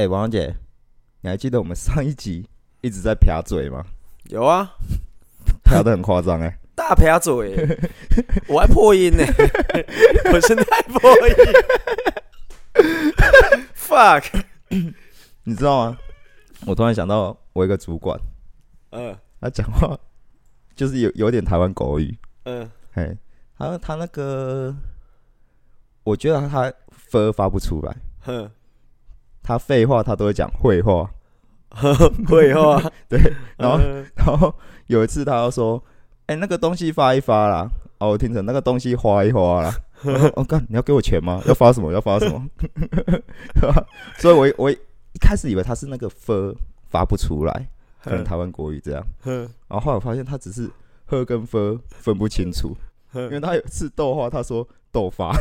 哎、欸，王小姐，你还记得我们上一集一直在撇嘴吗？有啊，撇的很夸张哎，大撇嘴，我还破音呢，我现在破音，fuck，你知道吗？我突然想到，我一个主管，嗯，他讲话就是有有点台湾国语，嗯，嘿，他他那个，我觉得他 ㄈ 发不出来，哼。他废话他都会讲废话。呵呵废话。对然后 然后有一次他要说哎那个东西发一发啦。哦我听成那个东西花一花啦。哦干你要给我钱吗？要发什么？要发什么？所以我我一开始以为他是那个分发不出来可能台湾国语这样。然后后来我发现他只是喝跟分分不清楚。因为他有次逗话他说逗发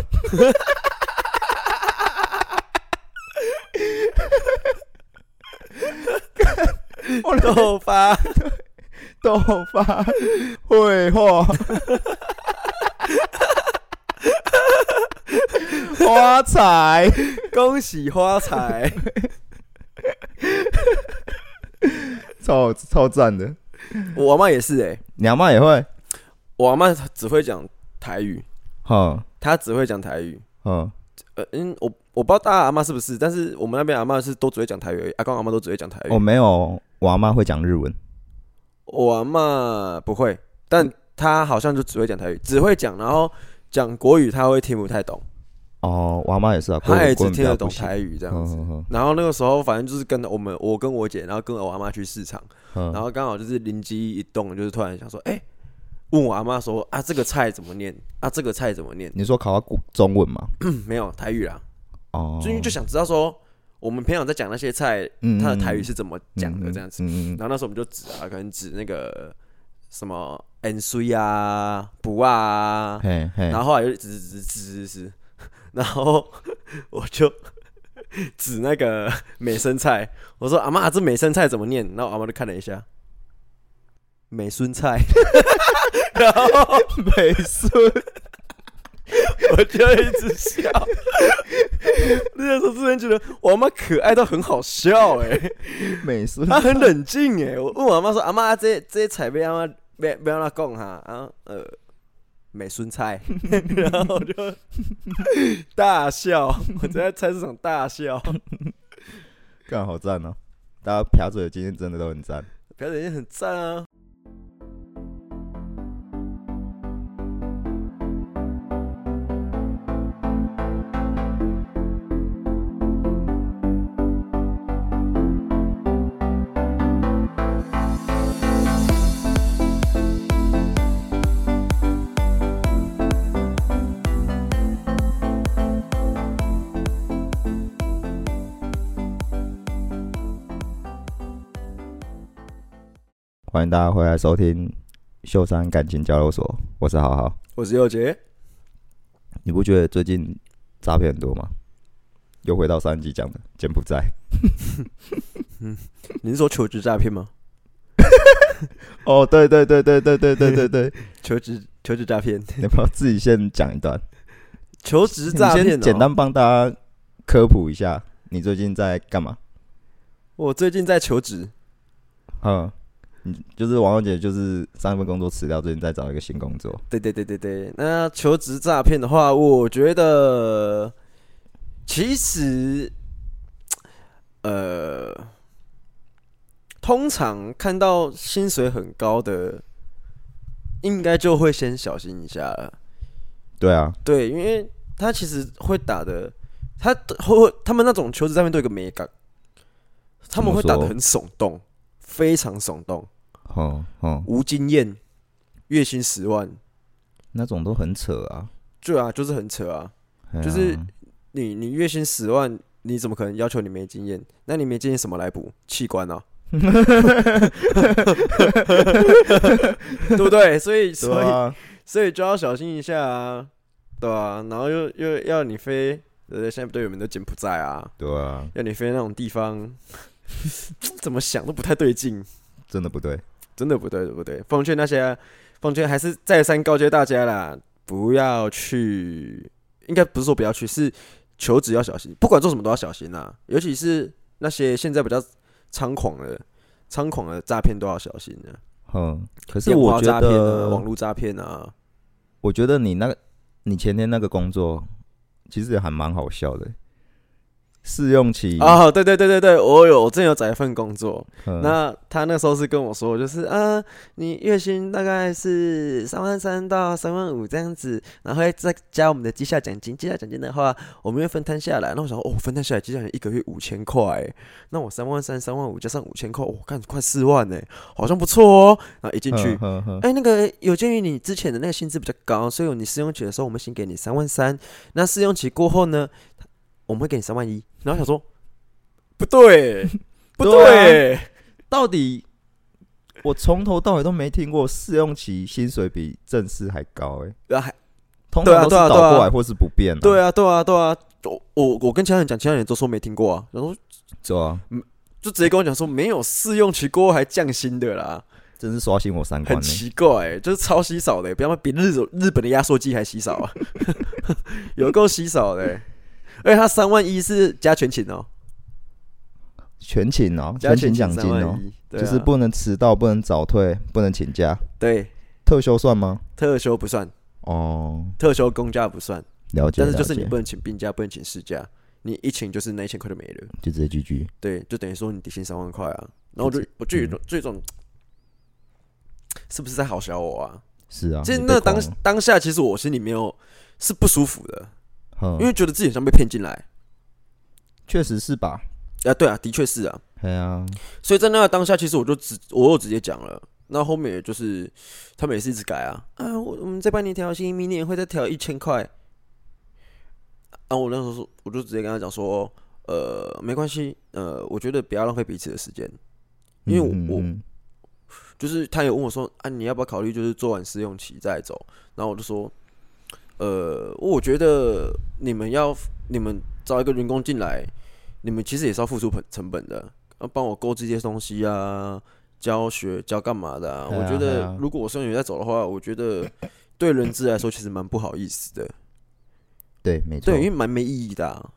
豆发，豆发，会话，花财，恭喜花财，超超赞的。我阿妈也是哎、欸，你阿妈也会？我阿妈只会讲台语，哈，她只会讲台语，嗯，呃，嗯，我我不知道大家阿妈是不是，但是我们那边阿妈是都只会讲台语，阿公阿妈都只会讲台语。我没有。我阿妈会讲日文，我阿妈不会，但她好像就只会讲台语，只会讲，然后讲国语她会听不太懂。哦，我阿妈也是啊，她也只听得懂台语这样子。然后那个时候反正就是跟我们，我跟我姐，然后跟我阿妈去市场，然后刚好就是灵机一动，就是突然想说，哎、欸，问我阿妈说啊，这个菜怎么念？啊，这个菜怎么念？你说考到中文吗？没有台语啦。哦，所以就想知道说。我们平常在讲那些菜，它的台语是怎么讲的？这样子，然后那时候我们就指啊，可能指那个什么 N C 啊、不啊，然后后来就指指指指指，然后我就指那个美生菜，我说阿妈，这美生菜怎么念？然后阿妈就看了一下，美孙菜，然后美孙。我就一直笑，那时候突然觉得我阿妈可爱到很好笑哎、欸，美孙她很冷静哎、欸，我问我阿妈说阿妈这这些菜别让她别别让她讲哈，然后呃美孙菜，然后我就大笑，我在菜市场大笑，干好赞哦，大家撇嘴的经验真的都很赞，撇嘴经验很赞啊。欢迎大家回来收听秀山感情交流所，我是好好，我是佑杰。你不觉得最近诈骗很多吗？又回到上一集讲的柬埔寨。嗯，你是说求职诈骗吗？哦，对对对对对对对对对，求职求职诈骗，你要不要自己先讲一段？求职诈骗，先简单帮大家科普一下，你最近在干嘛？我最近在求职。嗯。就是王小姐，就是上一份工作辞掉，最近在找一个新工作。对对对对对，那求职诈骗的话，我觉得其实，呃，通常看到薪水很高的，应该就会先小心一下了。对啊，对，因为他其实会打的，他会他们那种求职诈骗都有个美感，他们会打的很耸动。非常耸动，哦哦，无经验，月薪十万，那种都很扯啊。对啊，就是很扯啊。啊就是你你月薪十万，你怎么可能要求你没经验？那你没经验什么来补？器官啊，对不对？所以所以、啊、所以就要小心一下啊，对啊，然后又又要你飞，对不对？现在队友们都柬埔寨啊，对啊，要你飞那种地方。怎么想都不太对劲，真的不对，真的不对，对不对？奉劝那些，奉劝还是再三告诫大家啦，不要去，应该不是说不要去，是求职要小心，不管做什么都要小心呐，尤其是那些现在比较猖狂的、猖狂的诈骗都要小心的。嗯，可是我觉得网络诈骗啊，我觉得你那个你前天那个工作其实也还蛮好笑的。试用期啊，oh, 对对对对对，我有我真有找一份工作。嗯、那他那时候是跟我说，就是啊，你月薪大概是三万三到三万五这样子，然后再加我们的绩效奖金。绩效奖金的话，我们会分摊下来。那我想说，哦，分摊下来绩效奖金一个月五千块，那我三万三、三万五加上五千块，我看快四万呢，好像不错哦。然后一进去，哎，那个有鉴于你之前的那个薪资比较高，所以你试用期的时候，我们先给你三万三。那试用期过后呢？我们会给你三万一，然后想说，不对，不对，到底我从头到尾都没听过试用期薪水比正式还高哎、欸，啊还，通常都是倒过来或是不变、啊。对啊，对啊，对啊，我我我跟其他人讲，其他人都说没听过啊，然后走啊，就直接跟我讲说没有试用期过后还降薪的啦，真是刷新我三观、欸，很奇怪、欸，就是超稀少的、欸，比方说比日日本的压缩机还稀少啊，有够稀少的、欸。而且他三万一是加全勤哦，全勤哦，全勤奖金哦，就是不能迟到，不能早退，不能请假。对，特休算吗？特休不算哦，特休公假不算。了解，但是就是你不能请病假，不能请事假，你一请就是那一千块就没了，就直接 GG。对，就等于说你底薪三万块啊，然后我就我就有种这种，是不是在好笑我啊？是啊，其实那当当下，其实我心里没有是不舒服的。因为觉得自己像被骗进来，确实是吧？啊，对啊，的确是啊。对啊，所以在那个当下，其实我就直，我又直接讲了。那后面也就是他们也是一直改啊啊，我我们再帮你调薪，明年会再调一千块。啊，我那时候说，我就直接跟他讲说，呃，没关系，呃，我觉得不要浪费彼此的时间，因为我，我就是他有问我说，啊，你要不要考虑就是做完试用期再走？然后我就说。呃，我觉得你们要你们招一个员工进来，你们其实也是要付出成成本的，要帮我购置这些东西啊，教学教干嘛的啊？我觉得如果我试用期再走的话，我觉得对人资来说其实蛮不好意思的。对，没错，对，因为蛮没意义的啊。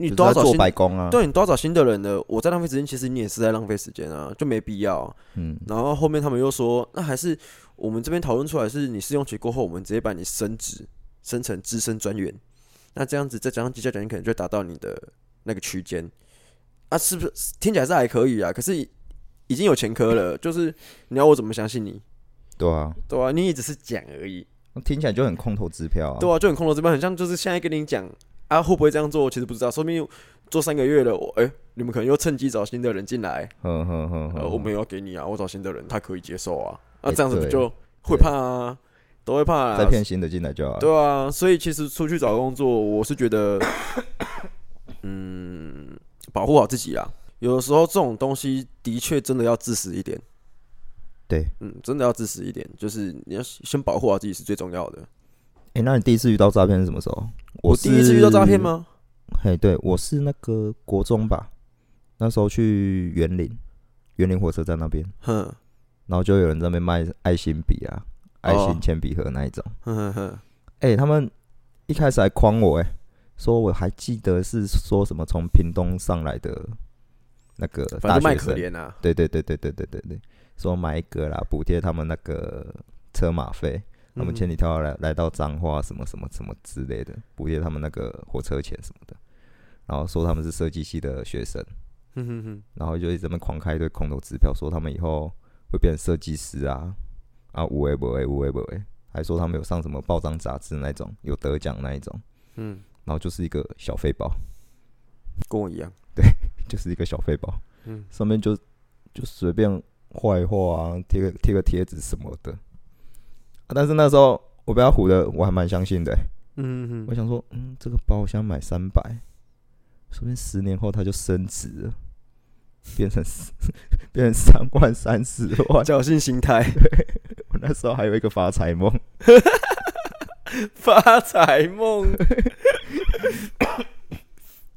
你都要找新白工啊？对，你都要找新的人的，我在浪费时间，其实你也是在浪费时间啊，就没必要。嗯，然后后面他们又说，那还是我们这边讨论出来，是你试用期过后，我们直接把你升职，升成资深专员。那这样子再加上绩效奖金，可能就达到你的那个区间啊，是不是？听起来是还可以啊，可是已经有前科了，就是你要我怎么相信你？对啊，对啊，你也只是讲而已，听起来就很空头支票啊。对啊，就很空头支票，很像就是现在跟你讲。啊，会不会这样做？其实不知道，说不定做三个月了，我、欸、哎，你们可能又趁机找新的人进来。嗯嗯嗯，呃，我没有要给你啊，我找新的人，他可以接受啊。那、啊、这样子不就会怕啊？都会怕啊。再骗新的进来就好。对啊，所以其实出去找工作，我是觉得，嗯，保护好自己啊。有的时候这种东西的确真的要自私一点。对，嗯，真的要自私一点，就是你要先保护好自己是最重要的。哎、欸，那你第一次遇到诈骗是什么时候？我第一次遇到诈骗吗？嘿，对，我是那个国中吧，那时候去园林，园林火车站那边，哼，然后就有人在那边卖爱心笔啊，爱心铅笔盒那一种，哼哼哼，哎，他们一开始还诓我，哎，说我还记得是说什么从屏东上来的那个大学生啊，对对对对对对对对，说买一个啦，补贴他们那个车马费。他们千里迢迢来来到彰化，什么什么什么之类的，补贴他们那个火车钱什么的，然后说他们是设计系的学生，然后就一直在那狂开一堆空头支票，说他们以后会变成设计师啊，啊，无为不为，无为不为，还说他们有上什么报章杂志那种，有得奖那一种，嗯，然后就是一个小废包，跟我一样，对，就是一个小废包，嗯，上面就就随便画一画啊，贴个贴个贴纸什么的。但是那时候我被他唬的，我还蛮相信的、欸。嗯哼，我想说，嗯，这个包我想买三百，说不定十年后它就升值了，变成变成三万三十万，侥幸心态。我那时候还有一个发财梦，发财梦。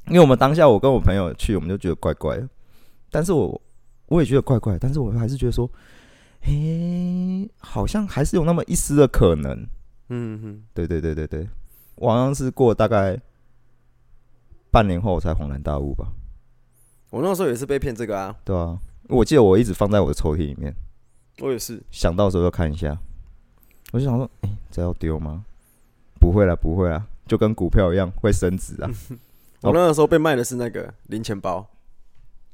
因为我们当下我跟我朋友去，我们就觉得怪怪的，但是我我也觉得怪怪，但是我还是觉得说。嘿，好像还是有那么一丝的可能。嗯哼，对对对对对，我好像是过大概半年后我才恍然大悟吧。我那时候也是被骗这个啊。对啊，我记得我一直放在我的抽屉里面。我也是，想到时候就看一下。我就想说，哎、欸，这要丢吗？不会啦，不会啦，就跟股票一样会升值啊。我那个时候被卖的是那个零钱包。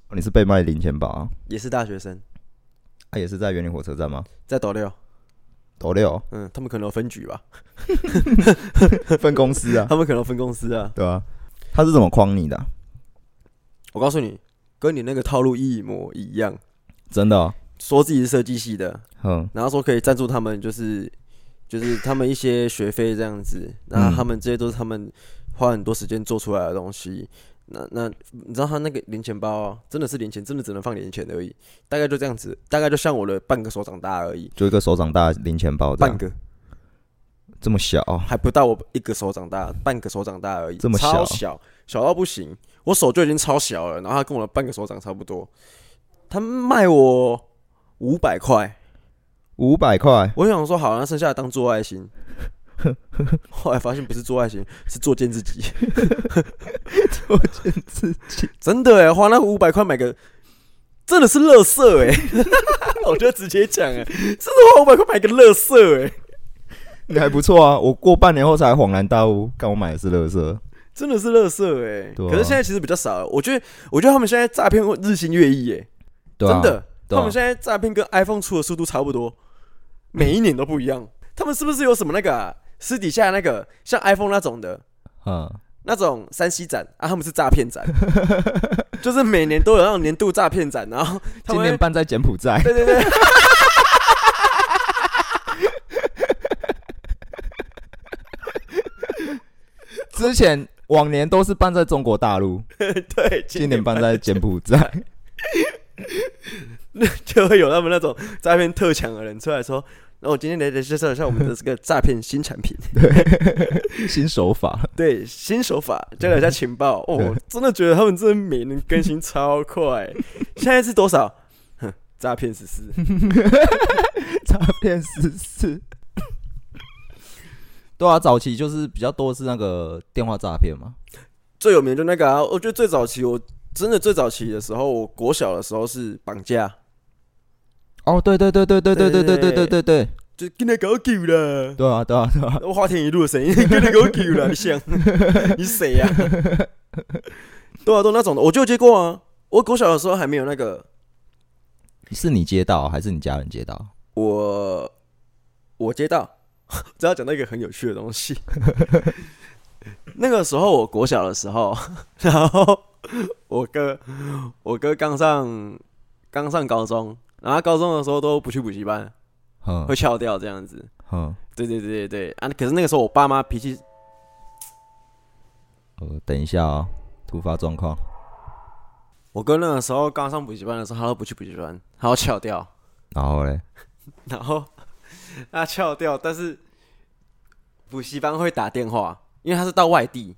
哦、你是被卖零钱包啊？也是大学生。啊，也是在园林火车站吗？在斗六。斗六？嗯，他们可能有分局吧。分公司啊？他们可能有分公司啊？对啊。他是怎么框你的、啊？我告诉你，跟你那个套路一模一样。真的、哦？说自己是设计系的，嗯，然后说可以赞助他们，就是就是他们一些学费这样子，然后他们这些都是他们花很多时间做出来的东西。那那你知道他那个零钱包啊，真的是零钱，真的只能放零钱而已，大概就这样子，大概就像我的半个手掌大而已，就一个手掌大零钱包，半个。这么小，还不到我一个手掌大，半个手掌大而已，这么小，超小，小到不行，我手就已经超小了，然后他跟我的半个手掌差不多，他卖我五百块，五百块，我想说好，那剩下的当做爱心。后来发现不是做爱情，是作践自己。作践自己，真的哎，花那五百块买个，真的是乐色哎！我就直接讲哎，真的花五百块买个乐色哎，你还不错啊！我过半年后才恍然大悟，看我买的是乐色，真的是乐色哎！可是现在其实比较少，我觉得，我觉得他们现在诈骗日新月异哎，真的，他们现在诈骗跟 iPhone 出的速度差不多，每一年都不一样。他们是不是有什么那个、啊？私底下那个像 iPhone 那种的，嗯，那种山西展啊，他们是诈骗展，就是每年都有那种年度诈骗展，然后今年办在柬埔寨，对对对，之前往年都是办在中国大陆，对，今年办在柬埔寨，那 就会有他们那种诈骗特强的人出来说。那我今天来来介绍一下我们的这个诈骗新产品，对，新手法，对，新手法，交流一下情报。哦，真的觉得他们真的每年更新超快，现在是多少？哼，诈骗十四，诈骗十四，对啊，早期就是比较多是那个电话诈骗嘛，最有名就那个啊，我觉得最早期，我真的最早期的时候，我国小的时候是绑架。哦，对对对对对对对对对对对对，就跟你搞丢了。对啊对啊对啊，我花田一路的声音，跟你搞丢了，你想，你谁呀？对啊，都那种的，我就接过啊。我国小的时候还没有那个，是你接到还是你家人接到？我我接到，只要讲到一个很有趣的东西。那个时候我国小的时候，然后我哥我哥刚上刚上高中。然后高中的时候都不去补习班，嗯，会翘掉这样子，嗯，对对对对对啊！可是那个时候我爸妈脾气，呃，等一下啊、哦，突发状况。我哥那个时候刚上补习班的时候，他都不去补习班，他要翘掉。然后嘞，然后他翘掉，但是补习班会打电话，因为他是到外地。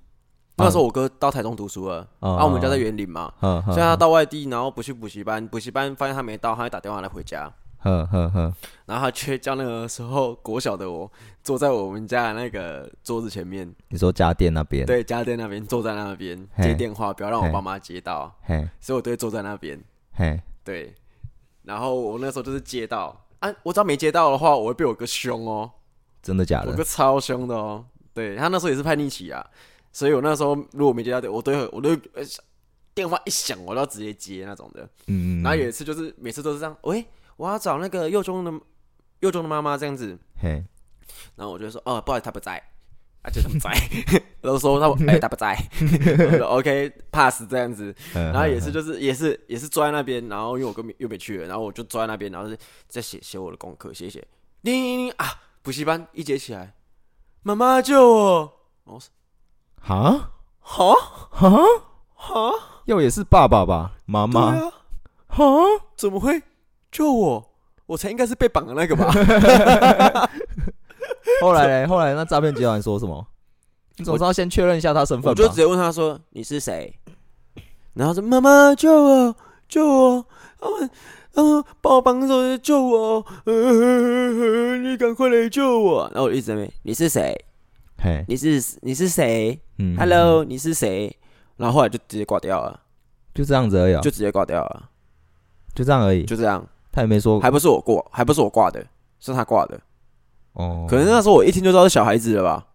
那时候我哥到台中读书了，然后我们家在园林嘛，所以他到外地，然后不去补习班，补习班发现他没到，他会打电话来回家。然后他却叫那个时候国小的我坐在我们家的那个桌子前面。你说家电那边？对，家电那边坐在那边接电话，不要让我爸妈接到。嘿所以我都会坐在那边。嘿对。然后我那时候就是接到，啊，我只要没接到的话，我会被我哥凶哦。真的假的？我哥超凶的哦。对，他那时候也是叛逆期啊。所以我那时候如果没接到，我都会我都电话一响，我都要直接接那种的。嗯，然后有一次就是每次都是这样，喂，我要找那个幼中的幼中的妈妈这样子。嘿，然后我就说，哦，不好意思，他不在，啊，就 他不在，然后说他哎、欸，他不在，OK pass 这样子。然后也是就是也是也是坐在那边，然后因为我跟又没去了，然后我就坐在那边，然后是在写写我的功课，写写，叮叮叮啊，补习班一节起来，妈妈救我，我哈？哈？哈？哈？要也是爸爸吧？妈妈？对啊。哈？怎么会？救我！我才应该是被绑的那个吧？后来呢？后来那诈骗集团说什么？你总是要先确认一下他身份吧。我就直接问他说：“你是谁？”然后说：“妈妈，救我！救我！他们，嗯，帮我绑手，救我！你赶快来救我！”然后我一直在问：“你是谁？”你是你是谁？嗯，Hello，你是谁？然后后来就直接挂掉了。就这样子而已，就直接挂掉了，就这样而已，就这样。他也没说，还不是我挂，还不是我挂的，是他挂的。哦，可能那时候我一听就知道是小孩子了吧？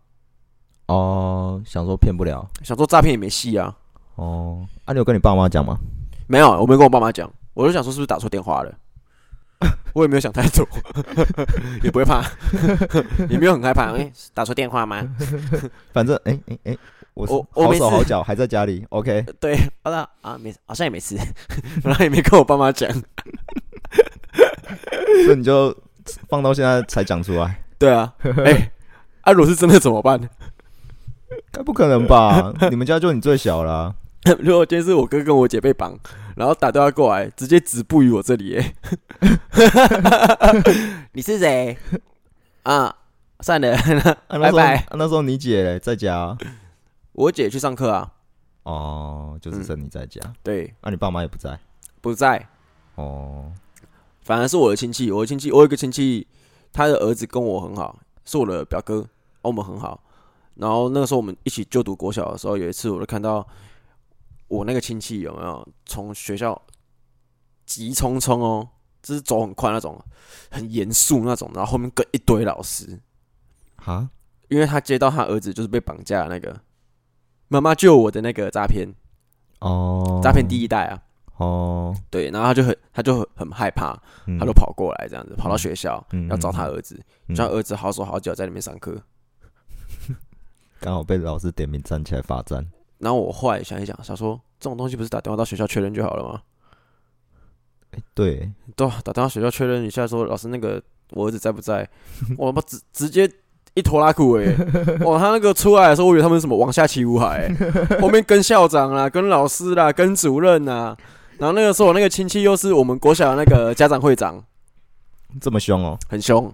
哦，想说骗不了，想说诈骗也没戏啊。哦，啊，你有跟你爸妈讲吗？没有，我没跟我爸妈讲，我就想说是不是打错电话了。我也没有想太多，也不会怕，也没有很害怕。哎，打错电话吗？反正哎哎哎，我我好手好脚还在家里。OK，对，好了啊，没好像也没事，然后也没跟我爸妈讲，所以你就放到现在才讲出来。对啊，哎，啊，如果是真的怎么办？该不可能吧？你们家就你最小了。如果今天是我哥跟我姐被绑，然后打电话过来，直接止步于我这里，哎，你是谁？啊，算了，拜拜。那时候你姐在家，我姐去上课啊。哦，就是剩你在家。对，那你爸妈也不在？不在。哦，反而是我的亲戚，我的亲戚，我有一个亲戚，他的儿子跟我很好，是我的表哥，我们很好。然后那个时候我们一起就读国小的时候，有一次我就看到。我那个亲戚有没有从学校急匆匆哦，就是走很快那种，很严肃那种，然后后面跟一堆老师，哈，因为他接到他儿子就是被绑架的那个妈妈救我的那个诈骗。哦，诈骗第一代啊，哦，对，然后他就很他就很害怕，他就跑过来这样子，跑到学校要找他儿子，叫儿子好手好脚在里面上课，刚好被老师点名站起来罚站。然后我后来想一想，想说这种东西不是打电话到学校确认就好了吗？欸、对，对，打电话学校确认一下，说老师那个我儿子在不在？我他妈直直接一拖拉裤哎！哇，他那个出来的时候，我以为他们什么王下齐武海，后面跟校长啦、跟老师啦、跟主任呐。然后那个时候我那个亲戚又是我们国小的那个家长会长，这么凶哦，很凶，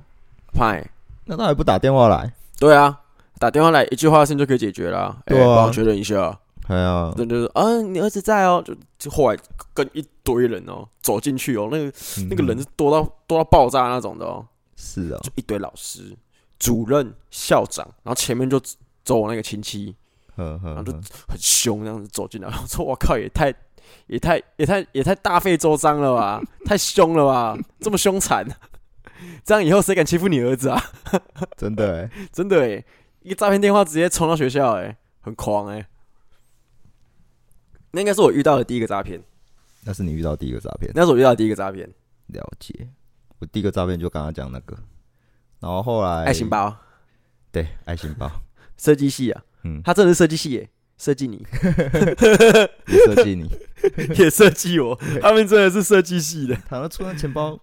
派。那他还不打电话来？对啊。打电话来一句话的事情就可以解决了，啊，哎，帮我确认一下。对啊，对对对，啊，你儿子在哦，就就后来跟一堆人哦走进去哦，那个那个人是多到多到爆炸那种的哦。是啊，就一堆老师、主任、校长，然后前面就走我那个亲戚，然后就很凶这样子走进来。我说我靠，也太也太也太也太大费周章了吧，太凶了吧，这么凶残，这样以后谁敢欺负你儿子啊？真的哎，真的哎。一个诈骗电话直接冲到学校，哎，很狂哎！那应该是我遇到的第一个诈骗。那是你遇到第一个诈骗？那是我遇到的第一个诈骗。了解，我第一个诈骗就刚刚讲那个，然后后来爱心包，对，爱心包，设计系啊，嗯，他真的是设计系耶，设计你，也设计你，也设计我，他们真的是设计系的。他那出那钱包。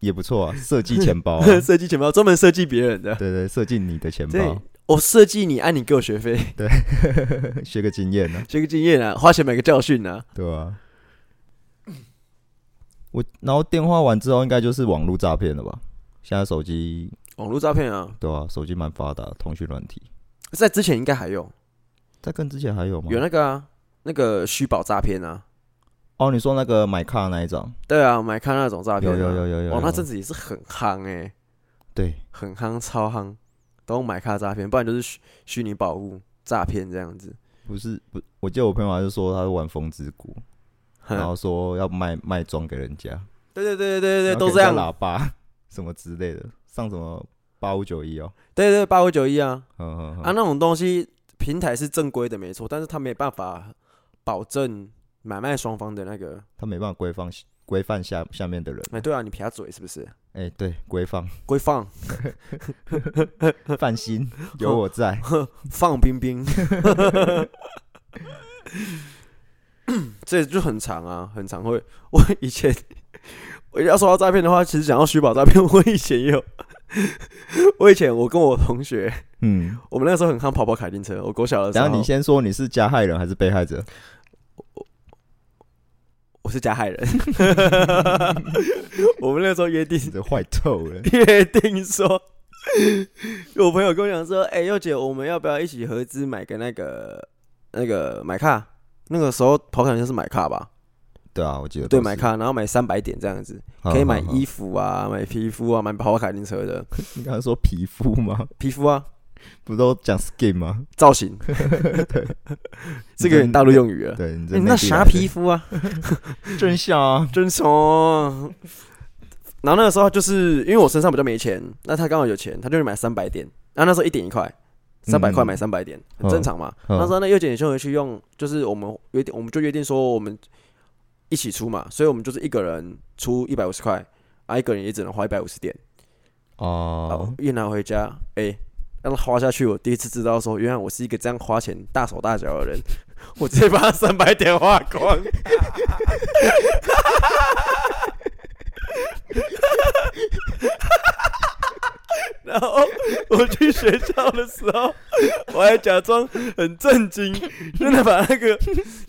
也不错啊，设计钱包，设计钱包专门设计别人的，对对，设计你的钱包。我设计你，按你给我学费，对，学个经验呢，学个经验啊，花钱买个教训呢，对啊。我然后电话完之后，应该就是网络诈骗了吧？现在手机网络诈骗啊，对啊，手机蛮发达，通讯软体。在之前应该还有，在更之前还有吗？有那个啊，那个虚宝诈骗啊。哦，你说那个买卡那一种？对啊，买卡那种诈骗，有有有有有。哦，那阵子也是很夯哎、欸，对，很夯，超夯，都用买卡诈骗，不然就是虚虚拟宝物诈骗这样子。不是不，我记得我朋友还是说他是玩风之谷，然后说要卖卖装给人家。对对对对对对，都这样。喇叭什么之类的，上什么八五九一哦？对对八五九一啊。嗯嗯嗯。啊，那种东西平台是正规的没错，但是他没办法保证。买卖双方的那个，他没办法规范规范下下面的人。哎，对啊，你撇下嘴是不是？哎，对，规范规范，放心，有我在。放冰冰，这就很长啊，很长会。我以前我要说到诈骗的话，其实讲到虚宝诈骗，我以前也有。我以前我跟我同学，嗯，我们那时候很看跑跑卡丁车。我国小的时候，然后你先说你是加害人还是被害者？我是加害人，我们那时候约定，坏透了。约定说，我朋友跟我讲说，哎、欸，佑姐，我们要不要一起合资买个那个那个买卡？那个时候跑卡就是买卡吧？对啊，我记得对买卡，然后买三百点这样子，可以买衣服啊，买皮肤啊，买跑跑卡丁车的。你刚才说皮肤吗？皮肤啊，不都讲 skin 吗？造型，对，这个大陆用语啊。对，你那啥皮肤啊？真香啊，真香啊！然后那个时候就是因为我身上比较没钱，那他刚好有钱，他就买三百点。然后那时候一点一块，三百块买三百点，很正常嘛。那时候那优点就回去用，就是我们约定，我们就约定说我们一起出嘛，所以我们就是一个人出一百五十块，啊，一个人也只能花一百五十点。哦，一拿回家，哎。让他花下去，我第一次知道说，原来我是一个这样花钱大手大脚的人。我直接把他三百点花光。然后我去学校的时候，我还假装很震惊，真的把那个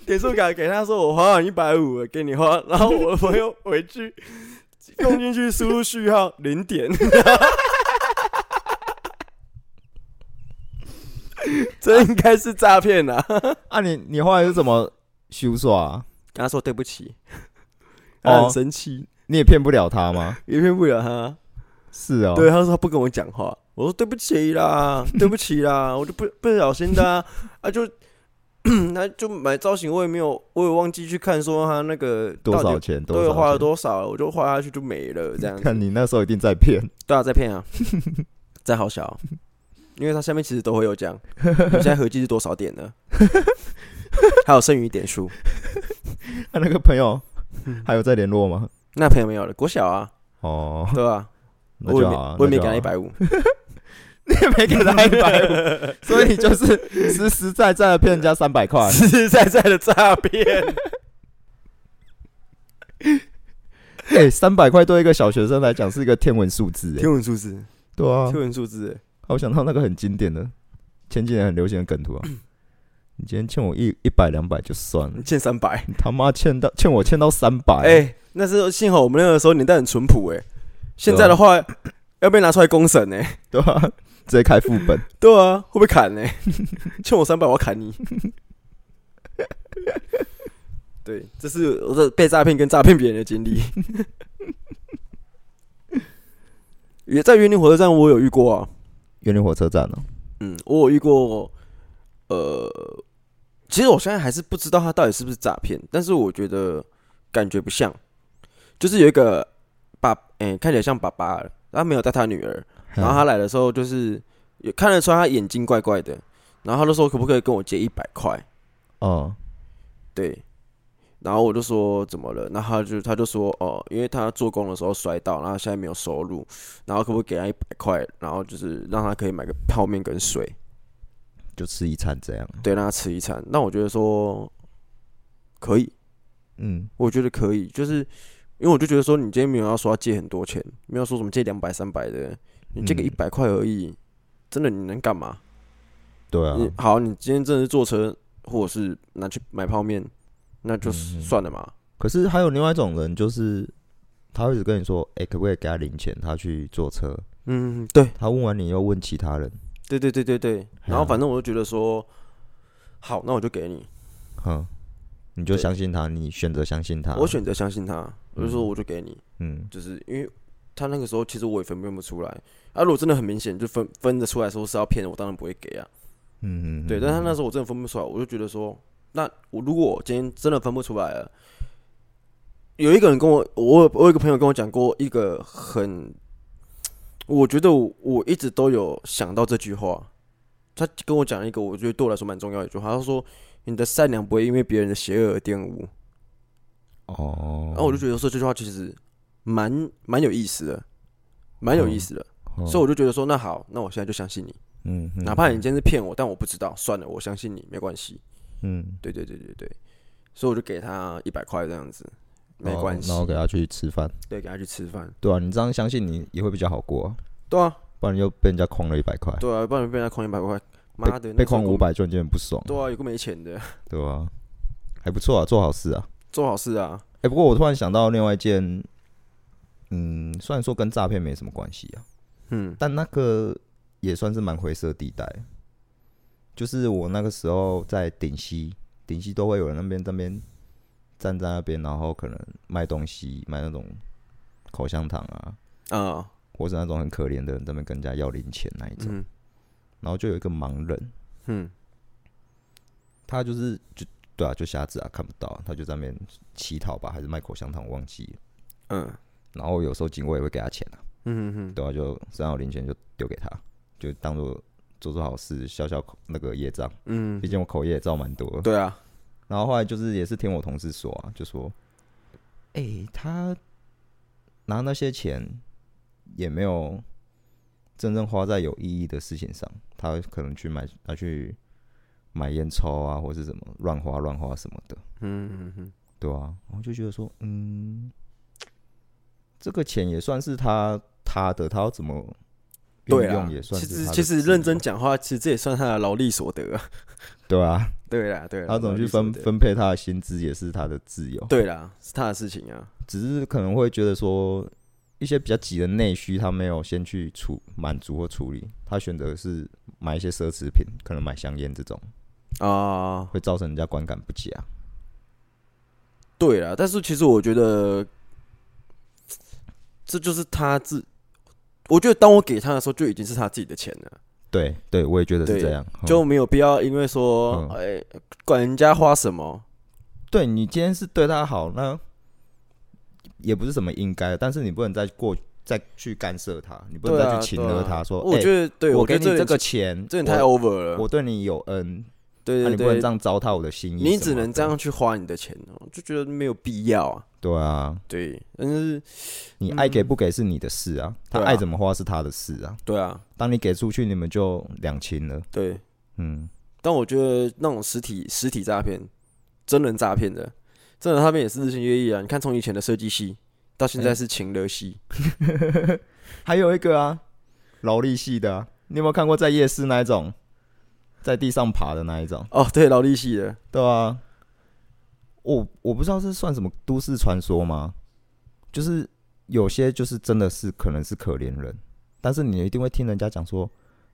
点数卡给他说，我花完一百五给你花。然后我的朋友回去用进去输入序号零点。这应该是诈骗呐！啊你，你你后来是怎么修饰啊？跟他说对不起，他很生气，你也骗不了他吗？也骗不了他，是哦。对，他说他不跟我讲话，我说对不起啦，对不起啦，我就不不小心的啊，啊就 他就买造型，我也没有，我也忘记去看说他那个多少钱，对，花了多少，我就花下去就没了，这样子。看你那时候一定在骗，对啊，在骗啊，在好小。因为它下面其实都会有讲，你现在合计是多少点呢？还有剩余点数。他那个朋友还有在联络吗？那朋友没有了，国小啊。哦，对啊，那就好，我也没给他一百五，你也没给他一百五，所以你就是实实在在的骗人家三百块，实实在在的诈骗。哎，三百块对一个小学生来讲是一个天文数字，天文数字，对啊，天文数字。我想到那个很经典的前几年很流行的梗图啊！你今天欠我一一百两百就算了，你欠三百，你他妈欠到欠我欠到三百，哎，那是幸好我们那个时候年代很淳朴哎，现在的话要被拿出来公审呢，对吧？直接开副本，对啊，会不会砍呢？欠我三百，我要砍你。对，这是我的被诈骗跟诈骗别人的经历。也在云林火车站，我有遇过啊。员林火车站呢？嗯，我有遇过，呃，其实我现在还是不知道他到底是不是诈骗，但是我觉得感觉不像，就是有一个爸，哎、欸，看起来像爸爸，他没有带他女儿，然后他来的时候就是也看得出来他眼睛怪怪的，然后他就说可不可以跟我借一百块？哦，对。然后我就说怎么了？那他就他就说哦，因为他做工的时候摔倒，然后现在没有收入，然后可不可以给他一百块？然后就是让他可以买个泡面跟水，就吃一餐这样。对，让他吃一餐。那我觉得说可以，嗯，我觉得可以，就是因为我就觉得说，你今天没有要说要借很多钱，没有说什么借两百三百的，你借个一百块而已，嗯、真的你能干嘛？对啊，你好，你今天真的是坐车，或者是拿去买泡面。那就算了嘛、嗯。可是还有另外一种人，就是他会一直跟你说：“哎、欸，可不可以给他零钱？他去坐车。”嗯，对。他问完你又问其他人。对对对对对。然后反正我就觉得说，好，那我就给你。哼，你就相信他，你选择相信他。我选择相信他，我就说我就给你。嗯，就是因为他那个时候其实我也分辨不出来。啊，如果真的很明显就分分得出来说是要骗人，我当然不会给啊。嗯嗯。对，但他那时候我真的分不出来，我就觉得说。那我如果我今天真的分不出来了，有一个人跟我，我我有一个朋友跟我讲过一个很，我觉得我，我一直都有想到这句话。他跟我讲一个我觉得对我来说蛮重要的一句话，他说：“你的善良不会因为别人的邪恶而玷污。”哦，然后我就觉得说这句话其实蛮蛮有意思的，蛮有意思的，所以我就觉得说那好，那我现在就相信你，嗯，哪怕你今天是骗我，但我不知道，算了，我相信你，没关系。嗯，对对对对对，所以我就给他一百块这样子，没关系。然后给他去吃饭，对，给他去吃饭。对啊，你这样相信你也会比较好过啊。对啊，不然你又被人家诓了一百块。对啊，不然被人家诓一百块，妈的，被诓五百就有点不爽。对啊，有个没钱的。对啊，还不错啊，做好事啊，做好事啊。哎，不过我突然想到另外一件，嗯，虽然说跟诈骗没什么关系啊，嗯，但那个也算是蛮灰色地带。就是我那个时候在顶溪，顶溪都会有人那边这边站在那边，然后可能卖东西，卖那种口香糖啊，啊，或是那种很可怜的人，在那边跟人家要零钱那一种。嗯、然后就有一个盲人，嗯，他就是就对啊，就瞎子啊，看不到，他就在那边乞讨吧，还是卖口香糖，忘记了，嗯，然后有时候警卫也会给他钱啊，嗯哼哼，对啊，就身上有零钱就丢给他，就当做做做好事，消消那个业障，嗯，毕竟我口业也造蛮多，对啊，然后后来就是也是听我同事说啊，就说，哎、欸，他拿那些钱也没有。真正花在有意义的事情上，他可能去买，他去买烟抽啊，或是什么乱花乱花什么的，嗯嗯嗯，对啊，然后就觉得说，嗯，这个钱也算是他他的，他要怎么运用也算其实其实认真讲话，其实这也算他的劳力所得，对啊，对啊对啦，他怎么去分分配他的薪资也是他的自由，对啦，是他的事情啊，只是可能会觉得说。一些比较急的内需，他没有先去处满足或处理，他选择是买一些奢侈品，可能买香烟这种。啊，会造成人家观感不佳。对啊，但是其实我觉得这就是他自，我觉得当我给他的时候，就已经是他自己的钱了。对，对我也觉得是这样，就没有必要因为说，哎、嗯欸，管人家花什么。对，你今天是对他好，那。也不是什么应该，但是你不能再过再去干涉他，你不能再去请了他说。我觉得，对我给你这个钱，这太 over 了。我对你有恩，对对对，你不能这样糟蹋我的心意。你只能这样去花你的钱哦，就觉得没有必要啊。对啊，对，但是你爱给不给是你的事啊，他爱怎么花是他的事啊。对啊，当你给出去，你们就两清了。对，嗯。但我觉得那种实体实体诈骗、真人诈骗的。真人，他们也是日新月异啊！你看，从以前的设计系到现在是情勒系，欸、还有一个啊，劳力系的、啊。你有没有看过在夜市那一种，在地上爬的那一种？哦，对，劳力系的，对啊。我我不知道是算什么都市传说吗？就是有些就是真的是可能是可怜人，但是你一定会听人家讲说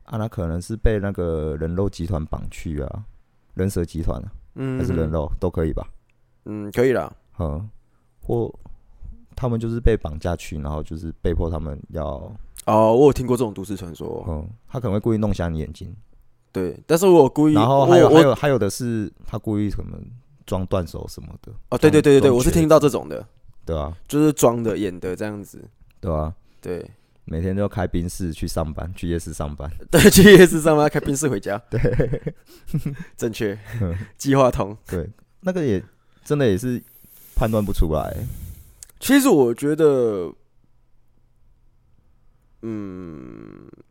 啊，那可能是被那个人肉集团绑去啊，人蛇集团啊，嗯，还是人肉都可以吧。嗯，可以啦。嗯，或他们就是被绑架去，然后就是被迫他们要。哦，我有听过这种都市传说。嗯，他可能会故意弄瞎你眼睛。对，但是我故意。然后还有还有还有的是，他故意可能装断手什么的。哦，对对对对对，我是听到这种的。对啊，就是装的演的这样子。对啊，对，每天都要开宾士去上班，去夜市上班。对，去夜市上班，开宾士回家。对，正确。计划通。对，那个也。真的也是判断不出来。其实我觉得，嗯，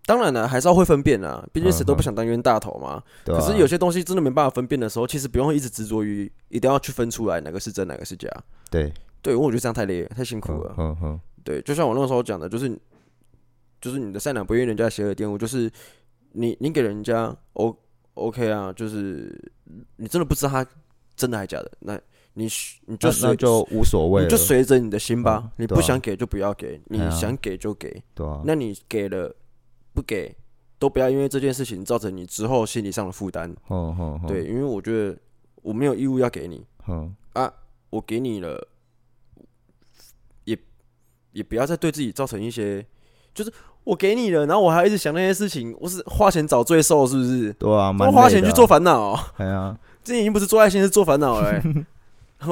当然了，还是要会分辨啊。毕竟谁都不想当冤大头嘛。可是有些东西真的没办法分辨的时候，其实不用一直执着于一定要去分出来哪个是真，哪个是假。对，对，因为我觉得这样太累，太辛苦了。嗯嗯。对，就像我那个时候讲的，就是就是你的善良不愿人家邪恶玷污，就是你你给人家 O OK 啊，就是你真的不知道他真的还假的那。你你就随就无所谓，你就随着你的心吧。你不想给就不要给，你想给就给。对啊，那你给了不给都不要，因为这件事情造成你之后心理上的负担。对，因为我觉得我没有义务要给你。啊，我给你了，也也不要再对自己造成一些，就是我给你了，然后我还一直想那些事情，我是花钱找罪受，是不是？对啊，多花钱去做烦恼。对啊，这已经不是做爱心，是做烦恼了。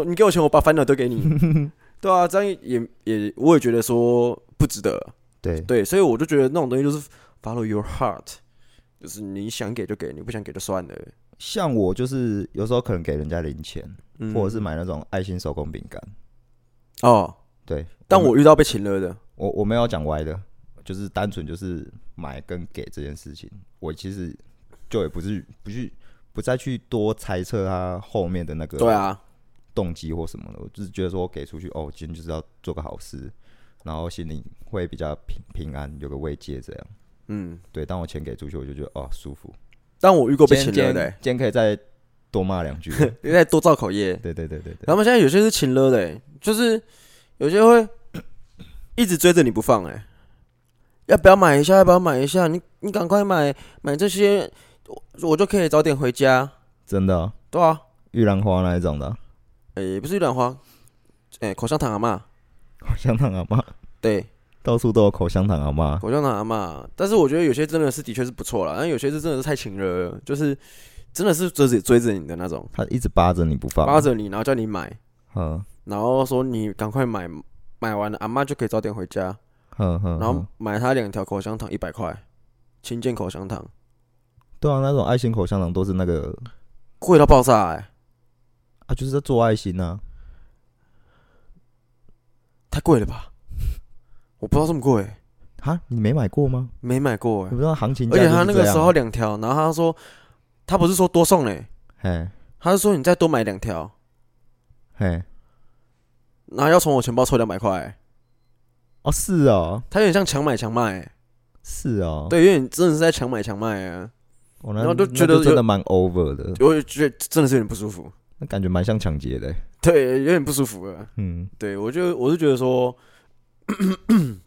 你给我钱，我把烦恼都给你，对啊，这样也也，我也觉得说不值得，对对，所以我就觉得那种东西就是 follow your heart，就是你想给就给，你不想给就算了。像我就是有时候可能给人家零钱，嗯、或者是买那种爱心手工饼干。哦，对，但我遇到被请了的，我我没有讲歪的，就是单纯就是买跟给这件事情，我其实就也不是不去不再去多猜测他后面的那个，对啊。动机或什么的，我就是觉得说我给出去哦，今天就是要做个好事，然后心里会比较平平安，有个慰藉这样。嗯，对。当我钱给出去，我就觉得哦舒服。但我遇过被请了的、欸，今天可以再多骂两句，你 再多造口业。对对对对对。他们现在有些是请了的、欸，就是有些会 一直追着你不放、欸，哎，要不要买一下？要不要买一下？你你赶快买买这些，我我就可以早点回家。真的？对啊，玉兰花那一种的。诶、欸，不是玉兰花，哎、欸，口香糖阿嬷，口香糖阿嬷，对，到处都有口香糖阿嬷，口香糖阿嬷。但是我觉得有些真的是的确是不错啦，但有些是真的是太情了，就是真的是追着追着你的那种，他一直扒着你不放，扒着你，然后叫你买，嗯，然后说你赶快买，买完了阿妈就可以早点回家，嗯嗯，然后买他两条口香糖一百块，轻健口香糖。对啊，那种爱心口香糖都是那个贵到爆炸哎、欸！啊，就是在做爱心呢、啊，太贵了吧？我不知道这么贵。啊！你没买过吗？没买过哎、欸，你不知道行情。而且他那个时候两条，然后他说他不是说多送嘞，嘿，他是说你再多买两条，嘿，然后要从我钱包抽两百块。哦，是哦，他有点像强买强卖、欸，是哦，对，有点真的是在强买强卖啊。然后就觉得真的蛮 over 的，我觉得真的是有点不舒服，那感觉蛮像抢劫的，对，有点不舒服了。嗯，对我就我是觉得说，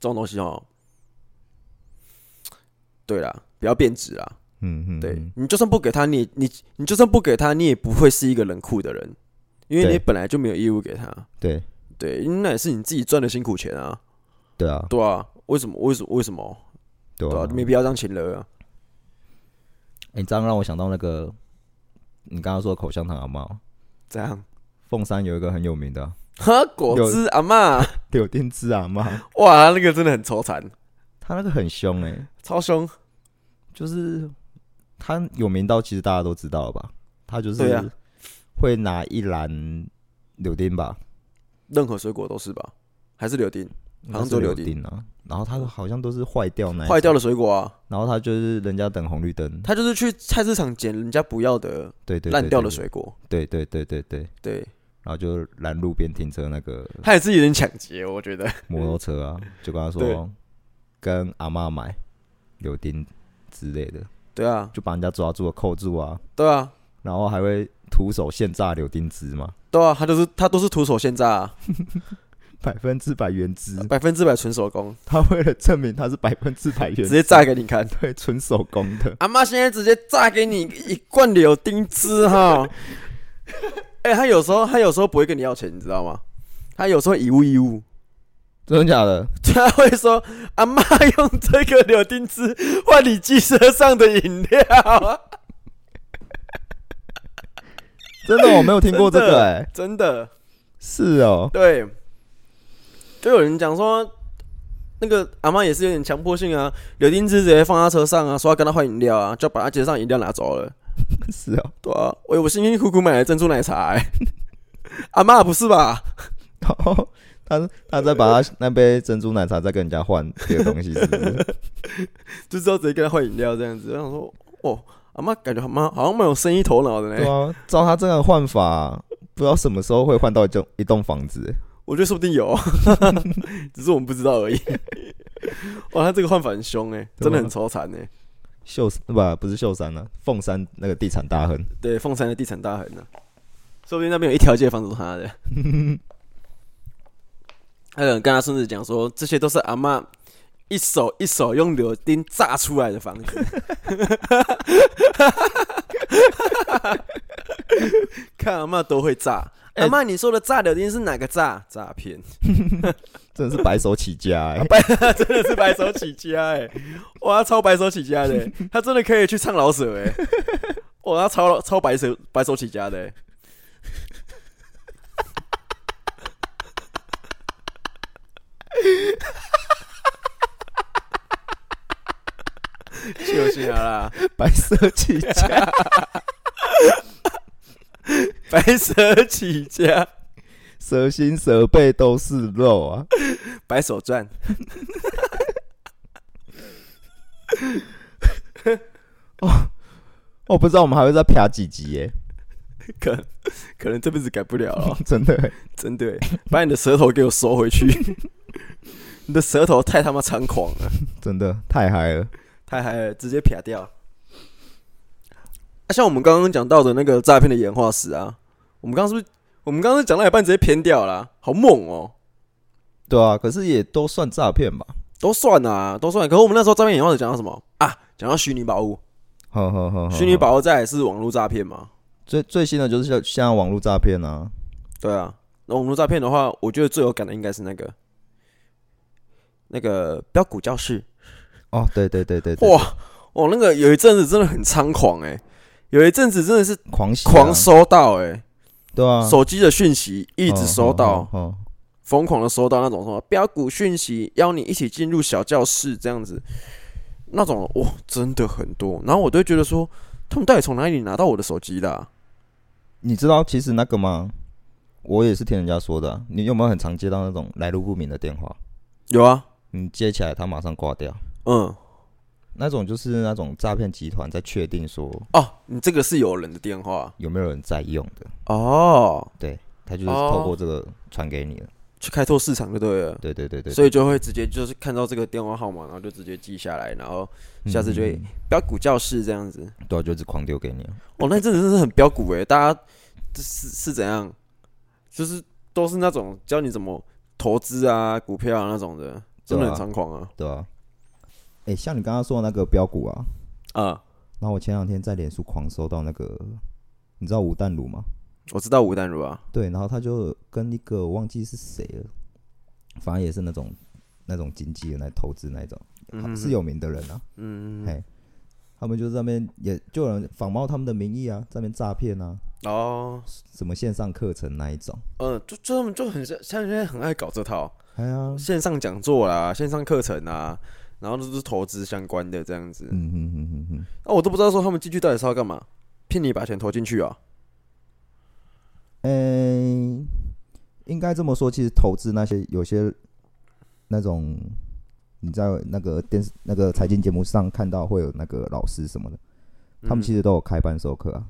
这种东西哦，对啦，不要变质啦。嗯嗯，对你就算不给他，你你你就算不给他，你也不会是一个冷酷的人，因为你本来就没有义务给他。对对，因为那也是你自己赚的辛苦钱啊。对啊，对啊，为什么？为什么？为什么？对啊，没必要这样请了啊。你这样让我想到那个，你刚刚说的口香糖好不好，这样？凤山有一个很有名的，哈果汁阿妈，柳丁汁阿妈，哇，那个真的很抽残，他那个很凶哎，超凶，就是他有名到其实大家都知道了吧？他就是会拿一篮柳丁吧，任何水果都是吧？还是柳丁？好像都柳丁。啊，然后他好像都是坏掉那坏掉的水果啊，然后他就是人家等红绿灯，他就是去菜市场捡人家不要的，对对烂掉的水果，对对对对对。对，然后就拦路边停车那个，他也是有点抢劫，我觉得。摩托车啊，就跟他说跟阿妈买柳丁之类的，对啊，就把人家抓住了扣住啊，对啊，然后还会徒手现榨柳丁汁嘛，对啊，他都是他都是徒手现榨啊。百分之百原汁，百分之百纯手工。他为了证明他是百分之百原汁，直接榨给你看，对，纯手工的。阿妈现在直接榨给你一罐柳丁汁哈。哎、欸，他有时候他有时候不会跟你要钱，你知道吗？他有时候以物易物，真的假的？他会说阿妈用这个柳丁汁换你机车上的饮料。真的，我没有听过这个、欸，哎，真的是哦，对。就有人讲说，那个阿妈也是有点强迫性啊，柳丁汁直接放他车上啊，说要跟他换饮料啊，就把他街上饮料拿走了。是啊，对啊，我我辛辛苦苦买的珍珠奶茶、欸，阿妈不是吧？然 后他他再把他那杯珍珠奶茶再跟人家换别的东西，是不是？就知道直接跟他换饮料这样子。我想说，哦，阿妈感觉阿妈好像蛮有生意头脑的呢。对啊，照他这样换法，不知道什么时候会换到一栋一栋房子。我觉得说不定有，只是我们不知道而已。哇，他这个换法很凶哎，真的很超惨哎。秀不不是秀山呢，凤山那个地产大亨。对，凤山的地产大亨呢，说不定那边有一条街房子是他的。还有人跟他孙子讲说，这些都是阿妈一手一手用柳钉炸出来的房子。看阿妈都会炸。阿妈，你说的炸柳钉是哪个炸？诈骗，真的是白手起家哎、欸，真的是白手起家哎、欸，哇，超白手起家的、欸，他真的可以去唱老舍哎、欸，哇，他超超白手白手起家的、欸，就行了啦，白手起家。白手起家，蛇心蛇背都是肉啊！白手赚。哦，我不知道我们还会再啪几集耶？可可能这辈子改不了了，真的真的，把你的舌头给我收回去！你的舌头太他妈猖狂了，真的太嗨了，太嗨了，直接啪掉。像我们刚刚讲到的那个诈骗的演化史啊，我们刚刚是不是？我们刚刚讲到一半直接偏掉了，好猛哦！对啊，可是也都算诈骗吧？都算啊，都算。可是我们那时候诈骗演化史讲到什么啊？讲到虚拟宝物，好好好，虚拟宝物在是网络诈骗嘛？最最新的就是像像网络诈骗啊。对啊，那网络诈骗的话，我觉得最有感的应该是那个那个标股教室。哦，对对对对，对，哇，哦那个有一阵子真的很猖狂哎、欸，有一阵子真的是狂狂收到哎、欸，对啊，手机的讯息一直收到，疯狂的收到那种什么标股讯息，邀你一起进入小教室这样子，那种哇真的很多，然后我都觉得说，他们到底从哪里拿到我的手机的、啊？你知道其实那个吗？我也是听人家说的、啊。你有没有很常接到那种来路不明的电话？有啊，你接起来他马上挂掉。嗯，那种就是那种诈骗集团在确定说，哦，你这个是有人的电话，有没有人在用的？哦，对，他就是透过这个传给你了，去开拓市场就对了。对对对对，所以就会直接就是看到这个电话号码，然后就直接记下来，然后下次就会飙股教室这样子，对啊，就一直狂丢给你。哦，那真的是很标股诶，大家是是怎样？就是都是那种教你怎么投资啊、股票啊那种的，真的很猖狂啊，对啊。哎、欸，像你刚刚说的那个标股啊，啊，然后我前两天在脸书狂收到那个，你知道吴淡如吗？我知道吴淡如啊，对，然后他就跟一个我忘记是谁了，反正也是那种那种经纪人来投资那种，嗯、哼哼是有名的人啊，嗯，嘿，他们就在那边也就有人仿冒他们的名义啊，在那边诈骗啊，哦，什么线上课程那一种，嗯、呃，就就他们就很像现在很爱搞这套，哎呀，线上讲座啦，线上课程啊。然后都是投资相关的这样子，嗯哼哼哼哼。那我都不知道说他们进去到底是要干嘛，骗你把钱投进去啊？嗯，应该这么说，其实投资那些有些那种你在那个电视那个财经节目上看到会有那个老师什么的，他们其实都有开班授课啊。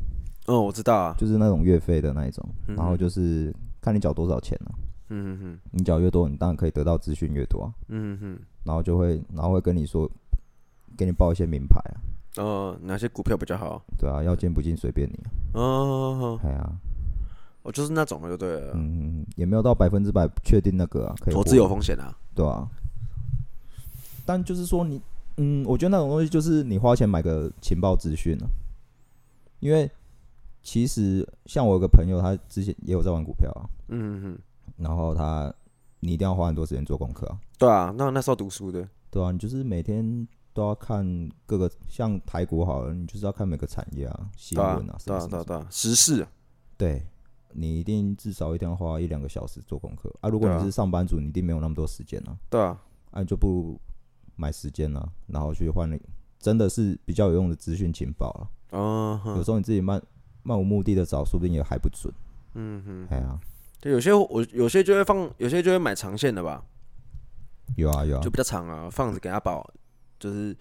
嗯，我知道啊，就是那种月费的那一种，然后就是看你缴多少钱啊。嗯哼哼，你缴越多，你当然可以得到资讯越多啊。嗯哼哼，然后就会，然后会跟你说，给你报一些名牌啊。哦，哪些股票比较好？对啊，要进不进随便你。哦，对啊，我就是那种就对了。嗯，也没有到百分之百确定那个啊，可以。投资有风险啊。对啊。但就是说你，嗯，我觉得那种东西就是你花钱买个情报资讯啊。因为其实像我有个朋友，他之前也有在玩股票啊。嗯哼。然后他，你一定要花很多时间做功课啊。对啊，那那时候读书的。对啊，你就是每天都要看各个，像台股好了，你就是要看每个产业啊、新闻啊，什么什么什么，对啊，时事。对，你一定至少一定要花一两个小时做功课啊。如果你是上班族，你一定没有那么多时间啊。对啊，啊，你就不如买时间啊，然后去换那真的是比较有用的资讯情报啊。哦。有时候你自己漫漫无目的的找，说不定也还不准。嗯哼。哎呀。就有些我有些就会放，有些就会买长线的吧。有啊有啊，就比较长啊，放着给他保，就是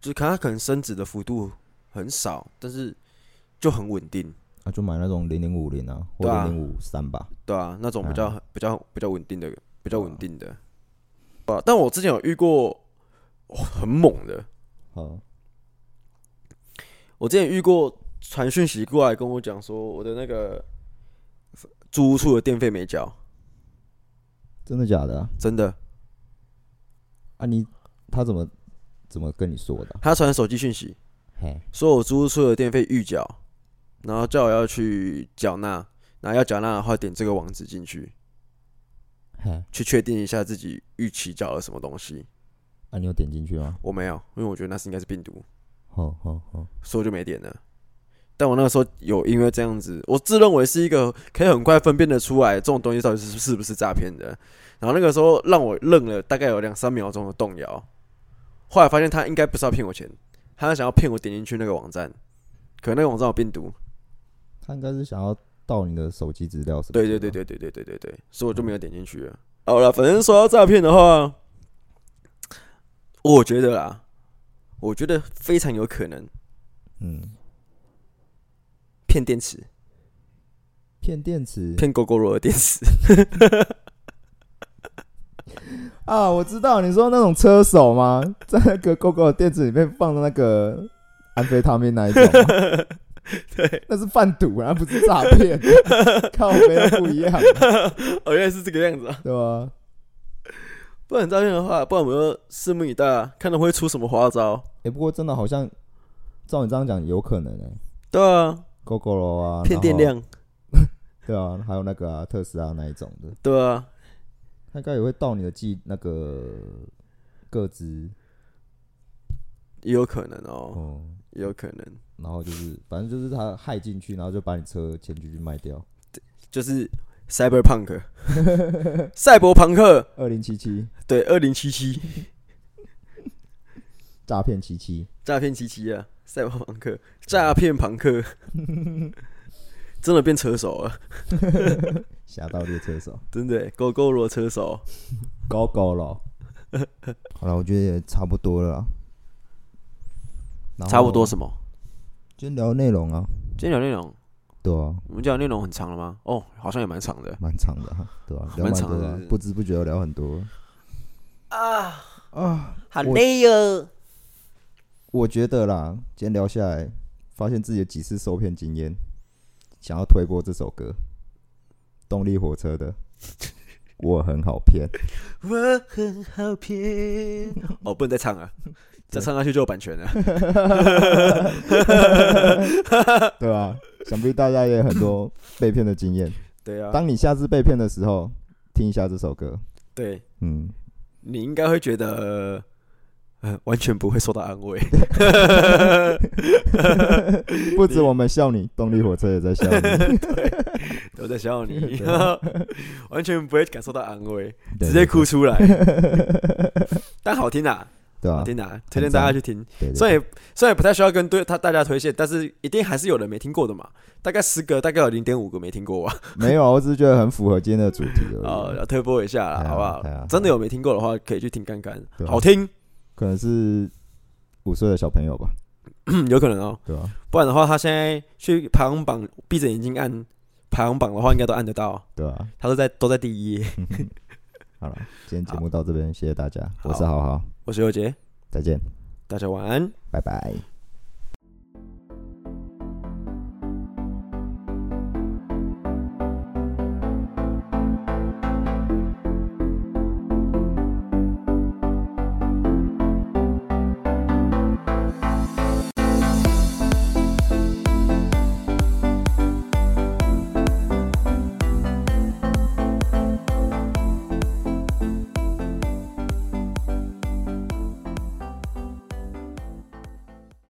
就是看他可能升值的幅度很少，但是就很稳定。啊，就买那种零零五零啊，或零零五三吧。对啊，那种比较比较比较稳定的，比较稳定的。啊，但我之前有遇过很猛的。啊，我之前遇过传讯息过来跟我讲说我的那个。租屋处的电费没缴，真的假的啊？真的。啊你，你他怎么怎么跟你说的？他传手机讯息，嘿，说我租屋处的电费预缴，然后叫我要去缴纳，然后要缴纳的话点这个网址进去，嘿，去确定一下自己预期缴了什么东西。啊，你有点进去吗？我没有，因为我觉得那是应该是病毒。好好好，所以我就没点了。但我那个时候有因为这样子，我自认为是一个可以很快分辨得出来这种东西到底是是不是诈骗的。然后那个时候让我愣了大概有两三秒钟的动摇，后来发现他应该不是要骗我钱，他是想要骗我点进去那个网站，可能那个网站有病毒，他应该是想要盗你的手机资料。对对对对对对对对对，所以我就没有点进去了。好了，反正说到诈骗的话，我觉得啦，我觉得非常有可能，嗯。骗电池，骗电池，骗 Gogoro 的电池。啊，我知道你说那种车手吗？在那个 Gogoro 电池里面放的那个安非他命那一种，对，那是贩毒啊，不是诈骗。靠，没有不一样。哦，原来是这个样子啊，对吧？不然诈骗的话，不然我们就拭目以待啊，看他会出什么花招。哎、欸，不过真的好像照你这样讲，有可能哎、欸。对啊。Gogoro 啊，骗电量，对啊，还有那个啊，特斯拉那一种的，对啊，他应该也会盗你的记那个个资。也有可能哦，哦，也有可能。然后就是，反正就是他害进去，然后就把你车钱进去卖掉，就是 Cyberpunk，赛博朋克二零七七，对，二零七七，诈骗七七，诈骗七七啊，赛博朋克，诈骗朋克，真的变车手了，侠盗猎车手，真的狗狗罗车手，狗狗了，好了，我觉得也差不多了，差不多什么？今天聊内容啊，今天聊内容，对啊，我们讲内容很长了吗？哦，好像也蛮长的，蛮长的哈，对吧？蛮长的，不知不觉聊很多。啊啊，好累哦。我觉得啦，今天聊下来，发现自己有几次受骗经验，想要推播这首歌，动力火车的，我很好骗，我很好骗，哦，不能再唱了。再唱下去就有版权了，对吧、啊？想必大家也有很多被骗的经验。对啊，当你下次被骗的时候，听一下这首歌。对，嗯，你应该会觉得，呃，完全不会受到安慰。不止我们笑你，动力火车也在笑你，都在笑你，完全不会感受到安慰，直接哭出来。但好听啊。对啊，听啊？推荐大家去听。虽然虽然不太需要跟对他大家推荐，但是一定还是有人没听过的嘛。大概十个，大概有零点五个没听过吧。没有，我只是觉得很符合今天的主题。哦，要推播一下啦，好不好？真的有没听过的话，可以去听看看，好听。可能是五岁的小朋友吧，有可能哦。对啊，不然的话，他现在去排行榜，闭着眼睛按排行榜的话，应该都按得到。对啊，他都在都在第一页。好了，今天节目到这边，谢谢大家。我是豪豪。我是尤杰，再见，大家晚安，拜拜。